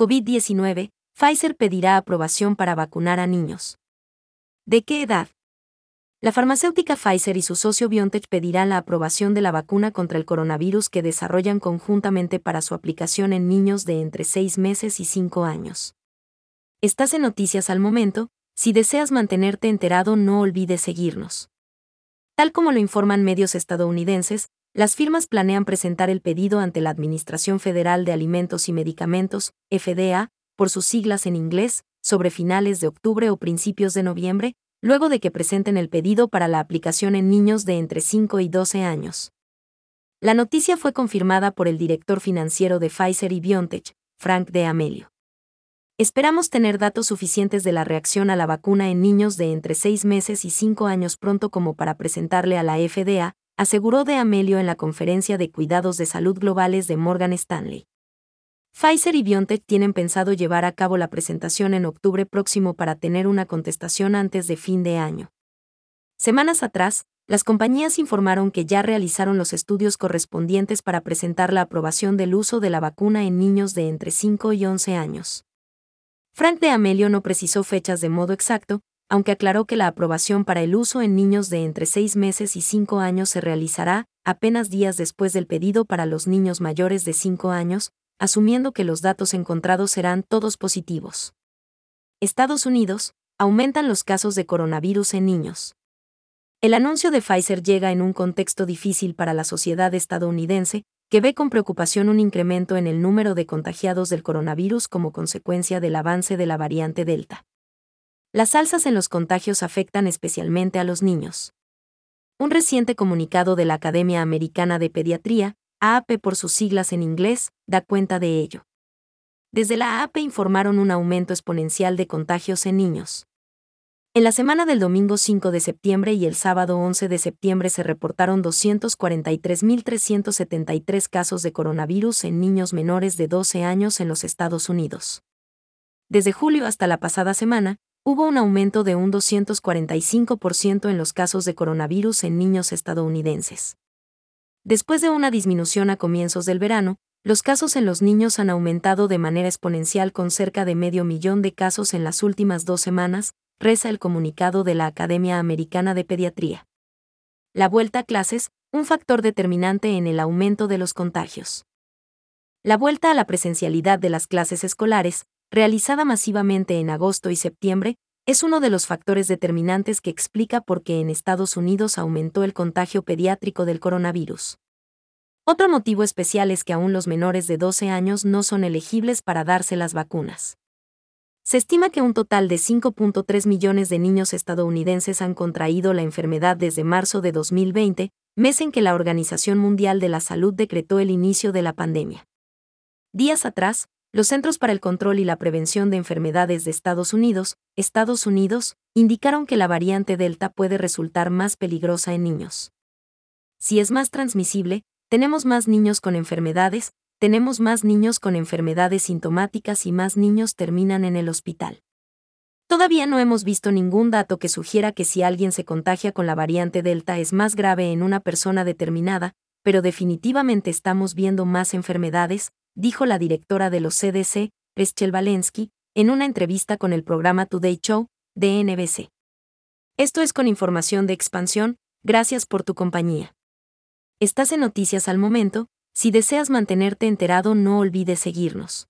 COVID-19, Pfizer pedirá aprobación para vacunar a niños. ¿De qué edad? La farmacéutica Pfizer y su socio BioNTech pedirán la aprobación de la vacuna contra el coronavirus que desarrollan conjuntamente para su aplicación en niños de entre 6 meses y 5 años. Estás en noticias al momento, si deseas mantenerte enterado no olvides seguirnos. Tal como lo informan medios estadounidenses, las firmas planean presentar el pedido ante la Administración Federal de Alimentos y Medicamentos, FDA, por sus siglas en inglés, sobre finales de octubre o principios de noviembre, luego de que presenten el pedido para la aplicación en niños de entre 5 y 12 años. La noticia fue confirmada por el director financiero de Pfizer y BioNTech, Frank de Amelio. Esperamos tener datos suficientes de la reacción a la vacuna en niños de entre 6 meses y 5 años pronto como para presentarle a la FDA, aseguró de Amelio en la conferencia de cuidados de salud globales de Morgan Stanley. Pfizer y BioNTech tienen pensado llevar a cabo la presentación en octubre próximo para tener una contestación antes de fin de año. Semanas atrás, las compañías informaron que ya realizaron los estudios correspondientes para presentar la aprobación del uso de la vacuna en niños de entre 5 y 11 años. Frank de Amelio no precisó fechas de modo exacto, aunque aclaró que la aprobación para el uso en niños de entre 6 meses y 5 años se realizará apenas días después del pedido para los niños mayores de 5 años, asumiendo que los datos encontrados serán todos positivos. Estados Unidos, aumentan los casos de coronavirus en niños. El anuncio de Pfizer llega en un contexto difícil para la sociedad estadounidense, que ve con preocupación un incremento en el número de contagiados del coronavirus como consecuencia del avance de la variante Delta. Las alzas en los contagios afectan especialmente a los niños. Un reciente comunicado de la Academia Americana de Pediatría AAP por sus siglas en inglés, da cuenta de ello. Desde la AAP informaron un aumento exponencial de contagios en niños. En la semana del domingo 5 de septiembre y el sábado 11 de septiembre se reportaron 243.373 casos de coronavirus en niños menores de 12 años en los Estados Unidos. Desde julio hasta la pasada semana, hubo un aumento de un 245% en los casos de coronavirus en niños estadounidenses. Después de una disminución a comienzos del verano, los casos en los niños han aumentado de manera exponencial con cerca de medio millón de casos en las últimas dos semanas, reza el comunicado de la Academia Americana de Pediatría. La vuelta a clases, un factor determinante en el aumento de los contagios. La vuelta a la presencialidad de las clases escolares, realizada masivamente en agosto y septiembre, es uno de los factores determinantes que explica por qué en Estados Unidos aumentó el contagio pediátrico del coronavirus. Otro motivo especial es que aún los menores de 12 años no son elegibles para darse las vacunas. Se estima que un total de 5.3 millones de niños estadounidenses han contraído la enfermedad desde marzo de 2020, mes en que la Organización Mundial de la Salud decretó el inicio de la pandemia. Días atrás, los Centros para el Control y la Prevención de Enfermedades de Estados Unidos, Estados Unidos, indicaron que la variante Delta puede resultar más peligrosa en niños. Si es más transmisible, tenemos más niños con enfermedades, tenemos más niños con enfermedades sintomáticas y más niños terminan en el hospital. Todavía no hemos visto ningún dato que sugiera que si alguien se contagia con la variante Delta es más grave en una persona determinada, pero definitivamente estamos viendo más enfermedades, dijo la directora de los CDC, Rachel Valensky, en una entrevista con el programa Today Show, de NBC. Esto es con información de expansión, gracias por tu compañía. Estás en Noticias al Momento, si deseas mantenerte enterado no olvides seguirnos.